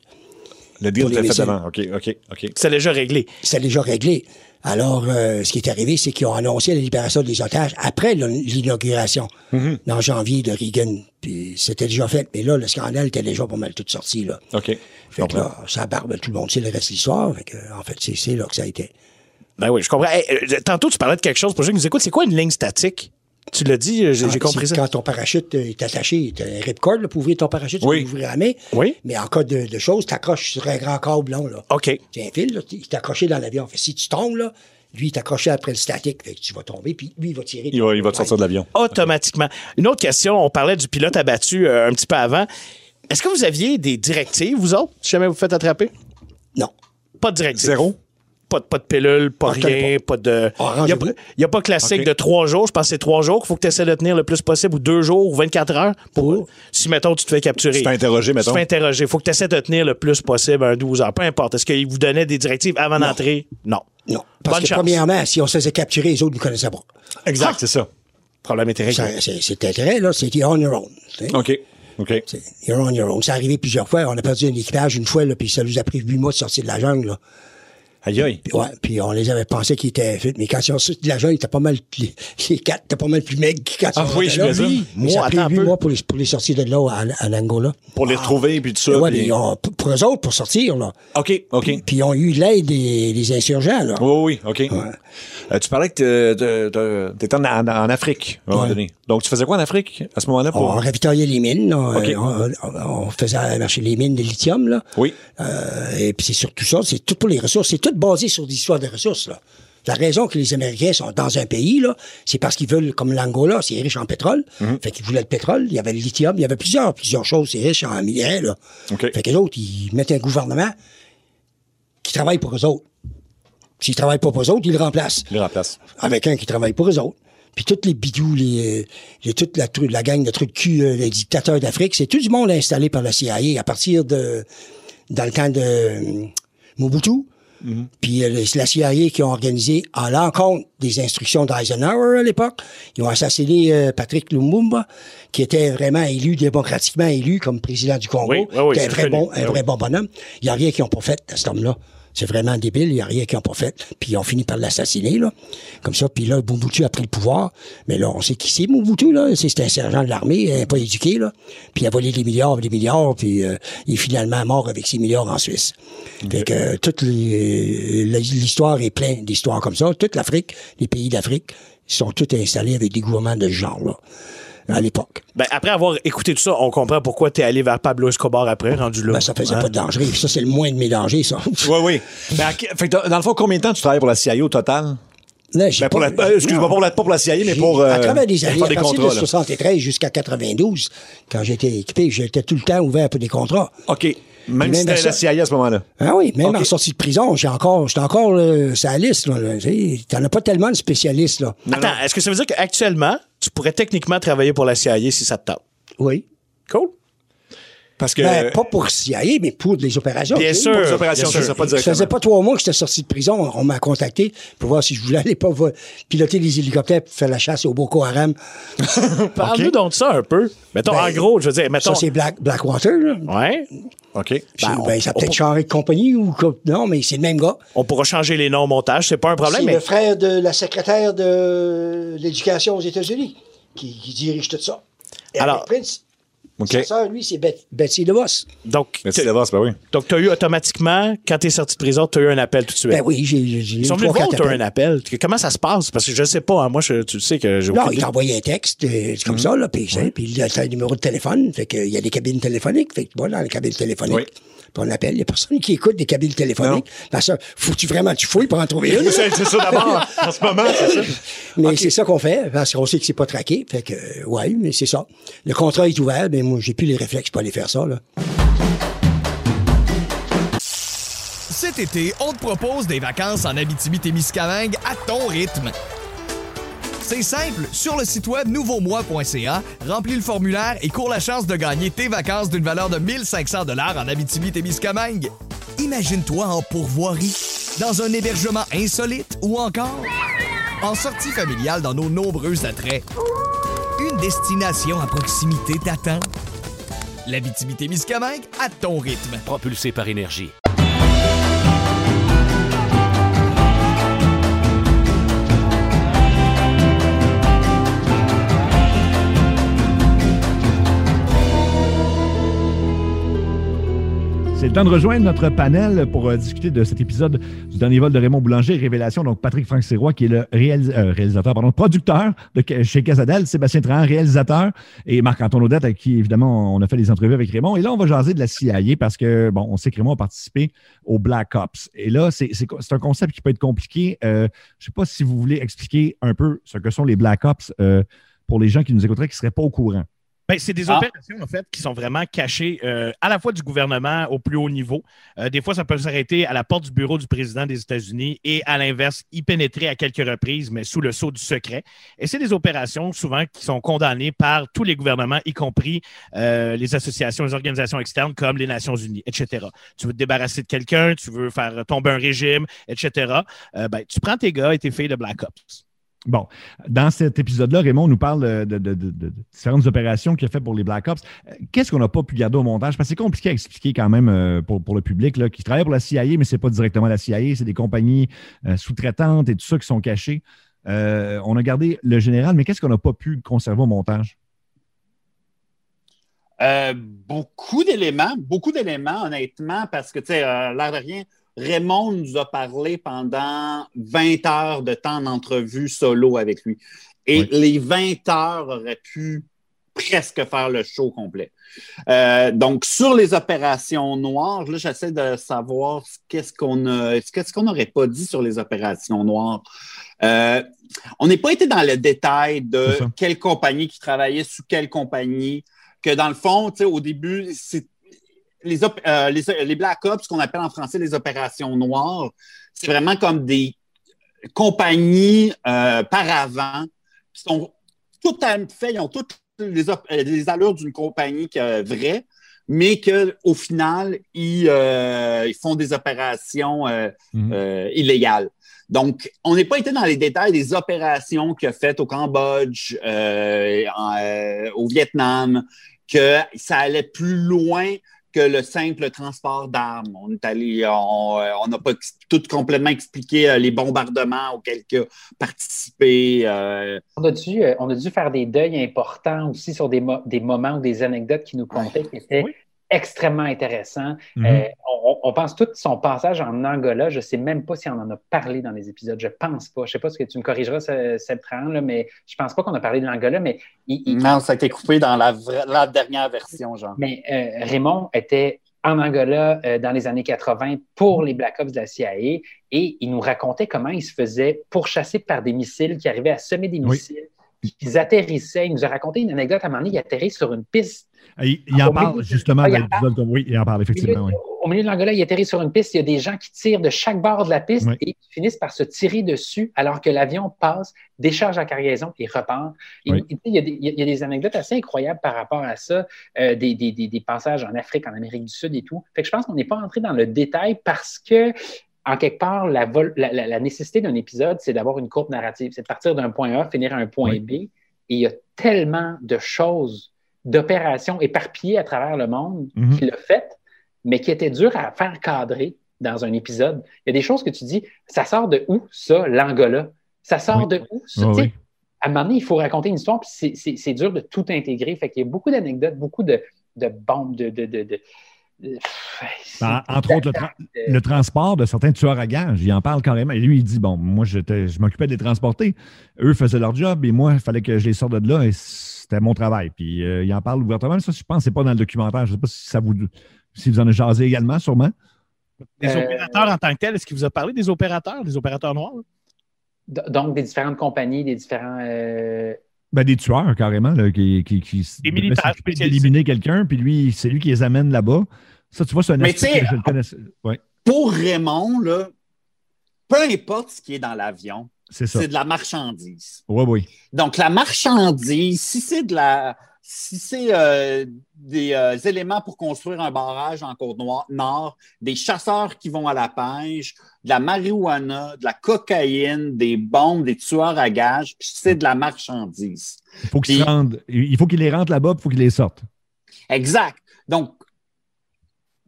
Le deal était fait avant. OK, OK, OK. C'est déjà réglé. C'était déjà réglé. Alors, euh, ce qui est arrivé, c'est qu'ils ont annoncé la libération des otages après l'in- l'inauguration, en janvier de Reagan. Puis c'était déjà fait. Mais là, le scandale était déjà pas mal tout sorti. Là. OK. Fait que là, ça barbe tout le monde. C'est le reste de l'histoire. Fait que, en fait, c'est c'est là que ça a été. Ben oui, je comprends. Hey, euh, tantôt, tu parlais de quelque chose pour ceux qui nous écoutent. C'est quoi une ligne statique? Tu l'as dit, euh, j'ai j'ai Ah, compris ça. Quand ton parachute euh, est attaché, tu as un ripcord là, pour ouvrir ton parachute, tu Oui. peux l'ouvrir à la main. Oui. Mais en cas de, de choses, tu accroches sur un grand câble long. Là. OK. Tu as un fil, là, il est accroché dans l'avion. Fait que si tu tombes, là, lui, il est accroché après le statique. Fait que tu vas tomber, puis lui, il va tirer. Il va, il va te sortir de l'avion. Automatiquement. Une autre question, on parlait du pilote abattu euh, un petit peu avant. Est-ce que vous aviez des directives, vous autres, si jamais vous faites attraper? Non. Pas de directives. Zéro? Pas de, pas de pilule, pas Ah, rien, pas, de. Ah, Il n'y a, a pas classique de trois jours. Je pense que c'est trois jours qu'il faut que tu essaies de tenir le plus possible, ou deux jours, ou 24 heures. Pour? Si, mettons, tu te fais capturer. Tu te fais interroger, Tu mettons. te fais interroger. Il faut que tu essaies de tenir le plus possible, un 12 heures. Peu importe. Est-ce qu'il vous donnait des directives avant d'entrer? Non. Non. Parce Bonne que, chance. premièrement, si on se faisait capturer, les autres ne nous connaissaient pas. Exact, Ah! c'est ça. Problème était réglé. C'est c'est intérêt, là. C'était on your own. tu. OK. OK. C'est You're on your own. Ça arrivé plusieurs fois. On a perdu un équipage une fois, là, puis ça nous a pris huit mois de sortir de la jungle, là. Aïe, aïe. Puis, ouais, puis on les avait pensé qu'ils étaient fit, mais quand ils ont sorti de la jungle, ils étaient pas mal, les, les quatre étaient pas mal plus maigres que quand Ah ils oui, je là. ça Moi, a pris attends un huit peu. mois pour les, pour les sortir de là à, à l'Angola. Pour les retrouver, puis tout ça. Ouais, puis- mais ont- pour, eux autres, pour sortir, là. OK, OK. Puis, puis ils ont eu l'aide des, des insurgents, là. Oui, oui, OK. Euh, tu parlais que tu étais en, en- en Afrique, à un moment donné. Donc, tu faisais quoi en Afrique, à ce moment-là? On Pour... ravitaillait les mines, là. OK. Euh, On, on- on faisait marcher les mines de lithium, là. Oui. Euh, et puis c'est surtout ça, c'est tout pour les ressources. C'est tout basé sur l'histoire des ressources, là. La raison que les Américains sont dans un pays, là, c'est parce qu'ils veulent, comme l'Angola, c'est riche en pétrole. Mhm. Fait qu'ils voulaient le pétrole. Il y avait le lithium. Il y avait plusieurs, plusieurs choses. C'est riche en minerais, là. Fait que les autres, ils mettent un gouvernement qui travaille pour eux autres. S'ils travaillent pas pour eux autres, ils le remplacent Il le remplace. avec un qui travaille pour eux autres. Puis toutes les bidous, les, euh, les- toute la, la gang de trucs de cul, euh, les dictateurs d'Afrique, c'est tout du monde installé par la CIA à partir de dans le temps de Mobutu. Puis euh, la CIA qui ont organisé à l'encontre des instructions d'Eisenhower à l'époque. Ils ont assassiné euh, Patrick Lumumba, qui était vraiment élu, démocratiquement élu comme président du Congo. Oui, oui, oui, C'était un vrai bon, un Oui, vrai bon bonhomme. Il n'y a rien qu'ils n'ont pas fait à cet homme-là. C'est vraiment débile, il n'y a rien qu'ils n'ont pas fait. Puis ils ont fini par l'assassiner, là. Comme ça, puis là, Mobutu a pris le pouvoir. Mais là, on sait qui c'est, Mobutu, là. C'est un sergent de l'armée, pas éduqué, là. Puis il a volé des milliards, des milliards, puis euh, il est finalement mort avec ses milliards en Suisse. Fait que euh, toute l'histoire est pleine d'histoires comme ça. Toute l'Afrique, les pays d'Afrique, sont tous installés avec des gouvernements de ce genre-là, à l'époque. Ben, après avoir écouté tout ça, on comprend pourquoi tu es allé vers Pablo Escobar après, rendu là. Ben, ça faisait Hein? pas de danger. Ça, c'est le moins de mes dangers, ça. Oui, oui. À- fait que dans le fond, combien de temps tu travailles pour la CIA au total? Là, j'ai Ben, pour pas- la- euh, excuse-moi, pas pour la, pas pour la CIA, mais pour. euh, à travers des années, à partir contrats, de là. 73 jusqu'à 92, quand j'étais équipé, j'étais tout le temps ouvert pour des contrats. OK. Même Puis si même c'était la CIA à ce moment-là. Ah oui, même en sortie de prison, j'ai encore, j'étais encore euh, la liste. T'en as pas tellement de spécialistes, là. Attends, est-ce que ça veut dire qu'actuellement, tu pourrais techniquement travailler pour la CIA si ça te tente? Oui. Cool. Parce que. Ben, pas pour CIA, mais pour des opérations. Bien sûr. pour les opérations, bien sûr. ça, pas Ça faisait pas trois mois que j'étais sorti de prison. On m'a contacté pour voir si je voulais aller pas piloter les hélicoptères pour faire la chasse au Boko Haram. Parle-nous donc de ça un peu. Mettons, Ben, en gros, je veux dire, mettons. Ça, c'est Black, Blackwater. Là. Ouais. OK. Ben, Ben, on- ça peut-être changé de compagnie ou. Non, mais c'est le même gars. On pourra changer les noms au montage, c'est pas un problème, C'est mais. le frère de la secrétaire de l'éducation aux États-Unis qui, qui dirige tout ça. Alors- Prince. OK. Sa sœur, lui, c'est Bet- Betsy DeVos. Donc, d'avance, ben oui. donc, tu as eu automatiquement, quand tu es sorti de prison, tu as eu un appel tout de suite? Ben oui, j'ai. j'ai- j'ai Ils sont eu venus voir, tu as eu un appel. Comment ça se passe? Parce que je sais pas, hein, moi, je, tu sais que j'ai Non, aucune il idée. t'a envoyé un texte, euh, c'est comme ça, là, puis, puis il a un numéro de téléphone, fait qu'il y a des cabines téléphoniques, fait que moi, dans les cabines téléphoniques, Oui. puis on appelle, il y a personne qui écoute des cabines téléphoniques, parce que faut-tu vraiment tu fouilles pour en trouver une? C'est ça d'abord. en ce moment, c'est ça. Mais c'est ça qu'on fait, parce qu'on sait que c'est pas traqué, fait que, ouais, mais c'est ça. Le contrat est ouvert, mais j'ai plus les réflexes pour aller faire ça. Cet été, on te propose des vacances en Abitibi-Témiscamingue à ton rythme. C'est simple, sur le site web nouveaumois.ca, remplis le formulaire et cours la chance de gagner tes vacances d'une valeur de 1500 dollars en Abitibi-Témiscamingue. Imagine-toi en pourvoirie, dans un hébergement insolite ou encore en sortie familiale dans nos nombreux attraits. Une destination à proximité t'attend. L'Abitibi-Témiscamingue à ton rythme. Propulsé par énergie. C'est le temps de rejoindre notre panel pour euh, discuter de cet épisode du dernier vol de Raymond Boulanger, Révélation. Donc, Patrick Franck Sirois, qui est le euh, réalisateur, pardon, producteur de, chez Casadel, Sébastien Trahan, réalisateur, et Marc-Antoine Audette, avec qui, évidemment, on a fait des entrevues avec Raymond. Et là, on va jaser de la CIA parce que, bon, on sait que Raymond a participé au Black Ops. Et là, c'est un concept qui peut être compliqué. Euh, je ne sais pas si vous voulez expliquer un peu ce que sont les Black Ops pour les gens qui nous écouteraient qui ne seraient pas au courant. Ben, c'est des Ah. opérations, en fait, qui sont vraiment cachées euh, à la fois du gouvernement au plus haut niveau. Euh, des fois, ça peut s'arrêter à la porte du bureau du président des États-Unis et, à l'inverse, y pénétrer à quelques reprises, mais sous le sceau du secret. Et c'est des opérations, souvent, qui sont condamnées par tous les gouvernements, y compris euh, les associations, les organisations externes comme les Nations Unies, etc. Tu veux te débarrasser de quelqu'un, tu veux faire tomber un régime, etc. Euh, ben, tu prends tes gars et tes filles de Black Ops. Bon, dans cet épisode-là, Raymond nous parle de, différentes opérations qu'il a fait pour les Black Ops. Euh, Qu'est-ce qu'on n'a pas pu garder au montage? Parce que c'est compliqué à expliquer quand même euh, pour, le public qui travaille pour la CIA, mais c'est pas directement la CIA, c'est des compagnies euh, sous-traitantes et tout ça qui sont cachées. On a gardé le général, mais qu'est-ce qu'on n'a pas pu conserver au montage? Euh, beaucoup d'éléments, beaucoup d'éléments, honnêtement, parce que, tu sais, l'air de rien, Raymond nous a parlé pendant 20 heures de temps d'entrevue solo avec lui. Et Oui. les 20 heures auraient pu presque faire le show complet. Euh, donc, sur les opérations noires, là, j'essaie de savoir ce- qu'est-ce qu'on a, qu'est-ce qu'on n'aurait pas dit sur les opérations noires. Euh, on n'est pas été dans le détail de quelle compagnie qui travaillait sous quelle compagnie, que dans le fond, au début, c'est les, euh, les, les Black Ops, ce qu'on appelle en français les opérations noires, c'est vraiment comme des compagnies euh, par avant qui sont tout à fait, ils ont toutes les, euh, les allures d'une compagnie que- vraie, mais qu'au final, ils, euh, ils font des opérations euh, Mhm. euh, illégales. Donc, on n'est pas été dans les détails des opérations qu'il a faites au Cambodge, euh, en- euh, au Vietnam, que ça allait plus loin que le simple transport d'armes. On est allé, on euh, n'a pas tout complètement expliqué euh, les bombardements auxquels il a participé. euh, On a, dû, on a dû faire des deuils importants aussi sur des, mo- des moments ou des anecdotes qui nous contaient qui étaient Oui. Extrêmement intéressants. Mhm. Euh, on, on pense tout son passage en Angola. Je ne sais même pas si on en a parlé dans les épisodes. Je pense pas. Je ne sais pas ce que tu me corrigeras, Seb Trahan, là, mais je pense pas qu'on a parlé de l'Angola. Mais, il- il- Non, ça a été coupé dans la, dernière version, genre. mais euh, Raymond était en Angola euh, dans les années 80 pour les Black Ops de la CIA et il nous racontait comment il se faisait pourchasser par des missiles qui arrivaient à semer des Oui. missiles. Ils atterrissaient. Il nous a raconté une anecdote à un moment donné. Il atterrit sur une piste. Il, il en parle justement Ah, il en comme- Oui, il en parle, Au milieu, effectivement. oui. au milieu de l'Angola, il atterrit sur une piste. Il y a des gens qui tirent de chaque bord de la piste Oui. et ils finissent par se tirer dessus alors que l'avion passe, décharge la cargaison et repart. Et- Oui. et il, y a des, il y a- il y a des anecdotes assez incroyables par rapport à ça, euh, des, des- des- des passages en Afrique, en Amérique du Sud et tout. Fait que je pense qu'on n'est pas entré dans le détail parce que en quelque part, la, vol- la- la- la nécessité d'un épisode, c'est d'avoir une courte narrative. C'est de partir d'un point A, finir à un point. B. Et il y a tellement de choses, d'opérations éparpillées à travers le monde Mhm. qu'il a faites, mais qui étaient dures à faire cadrer dans un épisode. Il y a des choses que tu dis, ça sort de où, ça, l'Angola? Ça sort Oui. de où, ça? Oui, oui. à un moment donné, il faut raconter une histoire, puis c'est- dur de tout intégrer. Fait qu'il y a beaucoup d'anecdotes, beaucoup de, de bombes, de- Ben, entre autres, le, tra- le transport de certains tueurs à gages, il en parle carrément. Et lui, il dit Bon, moi, je m'occupais de les transporter. Eux faisaient leur job et moi, il fallait que je les sorte de là et c'était mon travail. Puis euh, il en parle ouvertement. Mais ça, je pense que c'est pas dans le documentaire. Je ne sais pas si ça vous si vous en avez jasé également, sûrement. Des Euh, opérateurs en tant que tel, est-ce qu'il vous a parlé des opérateurs, des opérateurs noirs? Donc, des différentes compagnies, des différents. euh, Ben, des tueurs, carrément, là, qui, qui, qui Des militaires d'éliminer quelqu'un, puis lui, c'est lui qui les amène là-bas. Ça, tu vois, c'est un Mais aspect que je le connaissais. Pour Raymond, là, peu importe ce qui est dans l'avion, c'est de la marchandise. Oui, oui. Donc, la marchandise, si c'est de la. Si c'est euh, des euh, éléments pour construire un barrage en Côte-Nord, des chasseurs qui vont à la pêche, de la marijuana, de la cocaïne, des bombes, des tueurs à gages, puis c'est de la marchandise. Il faut qu'ils qu'ils les rentrent là-bas, il faut qu'ils les sortent. Exact. Donc,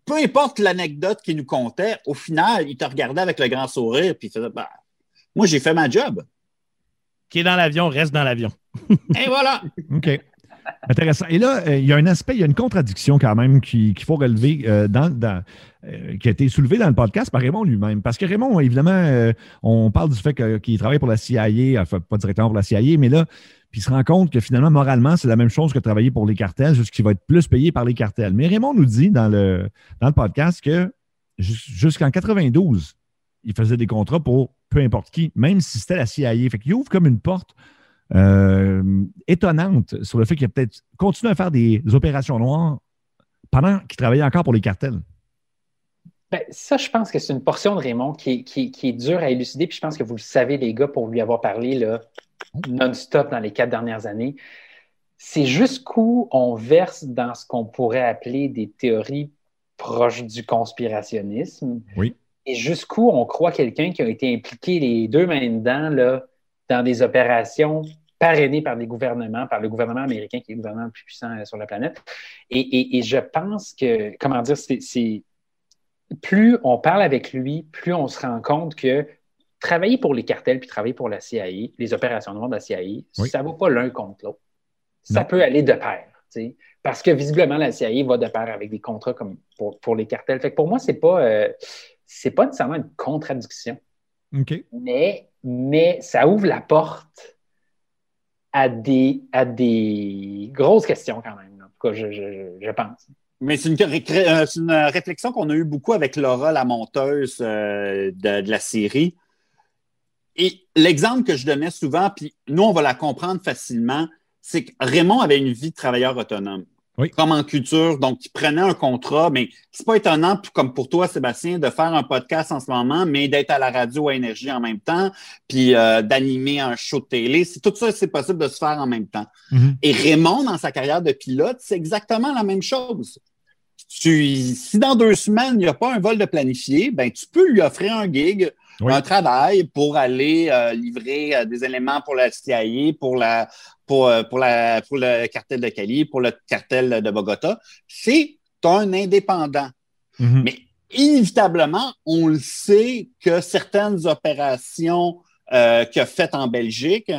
peu importe l'anecdote qu'il nous contait, au final, il te regardait avec le grand sourire, puis il faisait bah, Moi, j'ai fait ma job. Qui est dans l'avion, reste dans l'avion. Et voilà. OK. Intéressant. Et là, euh, il y a un aspect, il y a une contradiction quand même qui- qu'il faut relever, euh, dans, dans- euh, qui a été soulevée dans le podcast par Raymond lui-même. Parce que Raymond, évidemment, on parle du fait qu'il travaille pour la CIA, enfin, pas directement pour la CIA, mais là, puis il se rend compte que finalement, moralement, c'est la même chose que travailler pour les cartels, juste qu'il va être plus payé par les cartels. Mais Raymond nous dit dans le, dans le podcast que jus- jusqu'en 92, il faisait des contrats pour peu importe qui, même si c'était la CIA. Fait qu'il ouvre comme une porte euh, étonnante sur le fait qu'il a peut-être continué à faire des opérations noires pendant qu'il travaillait encore pour les cartels. Ben, ça, je pense que c'est une portion de Raymond qui est, qui, est- qui est dure à élucider. Puis je pense que vous le savez, les gars, pour lui avoir parlé non-stop dans les quatre dernières années. C'est jusqu'où on verse dans ce qu'on pourrait appeler des théories proches du conspirationnisme. Oui. Et jusqu'où on croit quelqu'un qui a été impliqué les deux mains dedans là, dans des opérations parrainées par des gouvernements, par le gouvernement américain, qui est le gouvernement le plus puissant euh, sur la planète. Et, et- et je pense que, comment dire, c'est- plus on parle avec lui, plus on se rend compte que travailler pour les cartels puis travailler pour la CIA, les opérations noires de la CIA, Oui. ça ne va pas l'un contre l'autre. Ça Non. peut aller de pair. tu sais. Parce que visiblement, la CIA va de pair avec des contrats comme pour, pour les cartels. Fait que pour moi, c'est pas, euh, pas nécessairement une contradiction, Mais, mais ça ouvre la porte à des, à des grosses questions quand même. En tout cas, je, je- je- pense. Mais c'est une, euh, une réflexion qu'on a eue beaucoup avec Laura, la monteuse euh, de, de la série. Et l'exemple que je donnais souvent, puis nous, on va la comprendre facilement, c'est que Raymond avait une vie de travailleur autonome. Oui. Comme en culture, donc il prenait un contrat, mais c'est pas étonnant, comme pour toi, Sébastien, de faire un podcast en ce moment, mais d'être à la radio à énergie en même temps, puis euh, d'animer un show de télé. C'est tout ça, c'est possible de se faire en même temps. Mhm. Et Raymond, dans sa carrière de pilote, c'est exactement la même chose. Tu, si dans deux semaines, il n'y a pas un vol de planifié, ben, tu peux lui offrir un gig, Oui. un travail pour aller euh, livrer euh, des éléments pour la CIA, pour, la, pour, euh, pour, la, pour le cartel de Cali, pour le cartel de Bogota. C'est un indépendant. Mhm. Mais inévitablement, on le sait que certaines opérations euh, qu'il a faites en Belgique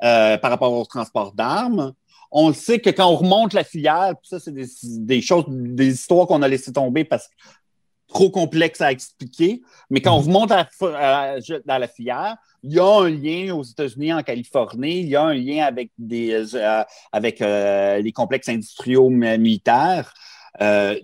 par rapport au transport d'armes, on le sait que quand on remonte la filière, ça, c'est des, des choses, des histoires qu'on a laissées tomber parce que trop complexe à expliquer. Mais quand on remonte à, à- dans la filière, il y a un lien aux États-Unis, en Californie, il y a un lien avec des euh, avec euh, les complexes industriaux mi- militaires. Euh,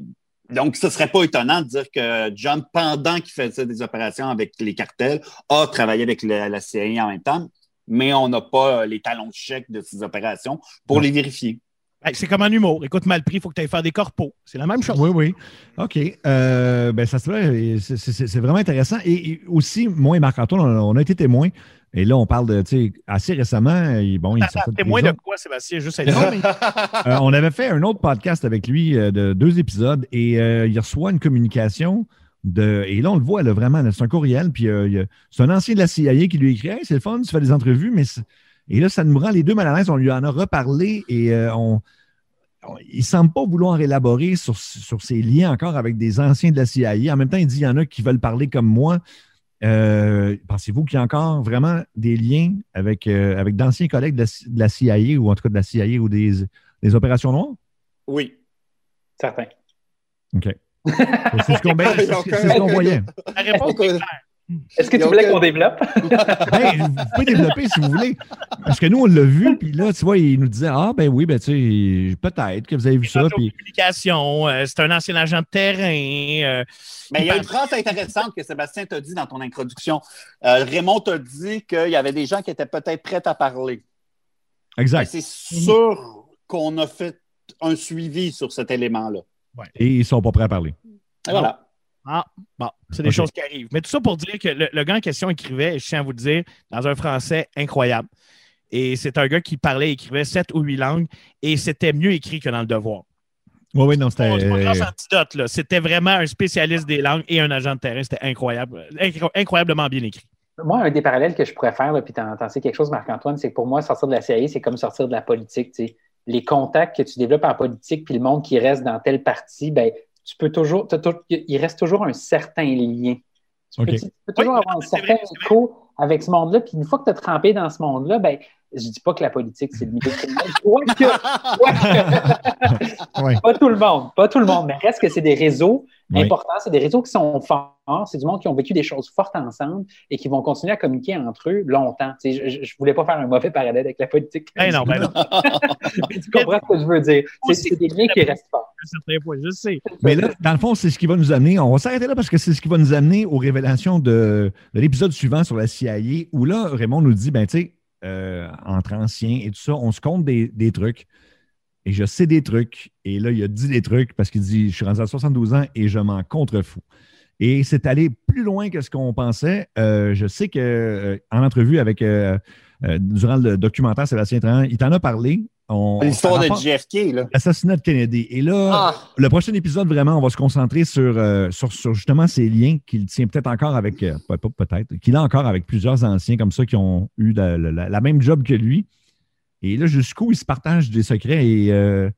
donc, ce serait pas étonnant de dire que John, pendant qu'il faisait des opérations avec les cartels, a travaillé avec la, la CIA en même temps, mais on n'a pas les talons de chèque de ces opérations pour les vérifier. Hey, c'est comme en humour. Écoute, mal pris, il faut que tu ailles faire des corpos. C'est la même chose. Oui, oui. OK. Euh, ben, ça. C'est- vraiment intéressant. Et, et aussi, moi et Marc-Antoine, on, on a été témoins. Et là, on parle de, tu sais, assez récemment, bon, il de Témoin de quoi, Sébastien? Juste à dire. mais- Euh, on avait fait un autre podcast avec lui euh, de deux épisodes et il reçoit une communication de. Et là, on le voit, là, vraiment, c'est un courriel. Puis euh, c'est un ancien de la CIA qui lui écrit Hey, c'est le fun, tu fais des entrevues, mais. Et là, ça nous rend les deux mal à l'aise. On lui en a reparlé et euh, on. on- Il ne semble pas vouloir élaborer sur, sur ses liens encore avec des anciens de la CIA. En même temps, il dit il y en a qui veulent parler comme moi. euh, pensez-vous qu'il y a encore vraiment des liens avec, euh, avec d'anciens collègues de la, de la CIA ou en tout cas de la CIA ou des, des opérations noires? Oui. Certain. OK. C'est ce qu'on ben, ce que- c'est ce qu'on voyait. La réponse est claire. Est-ce que tu voulais qu'on développe? Ben, vous pouvez développer si vous voulez. Parce que nous, on l'a vu, puis là, tu vois, il nous disait Ah, ben oui, ben tu sais, peut-être que vous avez vu ça. Puis, communication, euh, c'est un ancien agent de terrain. euh, Mais il y a une phrase intéressante que Sébastien t'a dit dans ton introduction. Euh, Raymond t'a dit qu'il y avait des gens qui étaient peut-être prêts à parler. Exact. C'est sûr qu'on a fait un suivi sur cet élément-là. Et ils sont pas prêts à parler. Et voilà. Ah, bon, c'est des choses qui arrivent. Mais tout ça pour dire que le, le gars en question écrivait, je tiens à vous le dire, dans un français incroyable. Et c'est un gars qui parlait et écrivait sept ou huit langues, et c'était mieux écrit que dans le devoir. Oui, oui, non, c'était. C'est pas grâce euh, antidote, là. C'était vraiment un spécialiste des langues et un agent de terrain. C'était incroyable. Incro- incroyablement bien écrit. Moi, un des parallèles que je pourrais faire, là, puis t'en sais quelque chose, Marc-Antoine, c'est que pour moi, sortir de la CIA, c'est comme sortir de la politique. Les contacts que tu développes en politique, puis le monde qui reste dans telle partie, ben, tu peux toujours, il reste toujours un certain lien. Tu peux, tu peux toujours Oui, avoir un certain écho avec ce monde-là, puis une fois que tu as trempé dans ce monde-là, ben, je dis pas que la politique, c'est le milieu criminel. Quoique, quoique. ouais. Pas tout le monde, pas tout le monde, mais reste que c'est des réseaux Oui. importants, c'est des réseaux qui sont forts, c'est du monde qui ont vécu des choses fortes ensemble et qui vont continuer à communiquer entre eux longtemps. Je, je voulais pas faire un mauvais parallèle avec la politique. Ben non, ben non. Mais tu comprends ce que je veux dire. C'est des liens qui restent forts. Je sais. Mais là, dans le fond, c'est ce qui va nous amener. On va s'arrêter là parce que c'est ce qui va nous amener aux révélations de, de l'épisode suivant sur la CIA, où là, Raymond nous dit, ben, tu sais, euh, entre anciens et tout ça, on se compte des, trucs. Et je sais des trucs. Et là, il a dit des trucs parce qu'il dit, je suis rendu à 72 ans et je m'en contrefous. Et c'est allé plus loin que ce qu'on pensait. Euh, je sais que euh, en entrevue avec durant le documentaire Sébastien Trahan, il t'en a parlé. On- L'histoire on de JFK, là. L'assassinat de Kennedy. Et là, Ah, le prochain épisode, vraiment, on va se concentrer sur, euh, sur, sur justement ces liens qu'il tient peut-être encore avec, euh, pas- pas peut-être, qu'il a encore avec plusieurs anciens comme ça qui ont eu la, la- la même job que lui. Et là, jusqu'où ils se partagent des secrets et euh,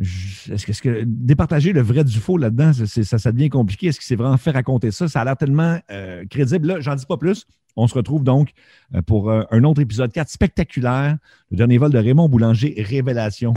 est-ce que, est-ce que départager le vrai du faux là-dedans, ça, ça devient compliqué. Est-ce qu'il s'est vraiment fait raconter ça? Ça a l'air tellement euh, crédible. Là, j'en dis pas plus. On se retrouve donc euh, pour euh, un autre épisode 4 spectaculaire, le dernier vol de Raymond Boulanger, Révélation.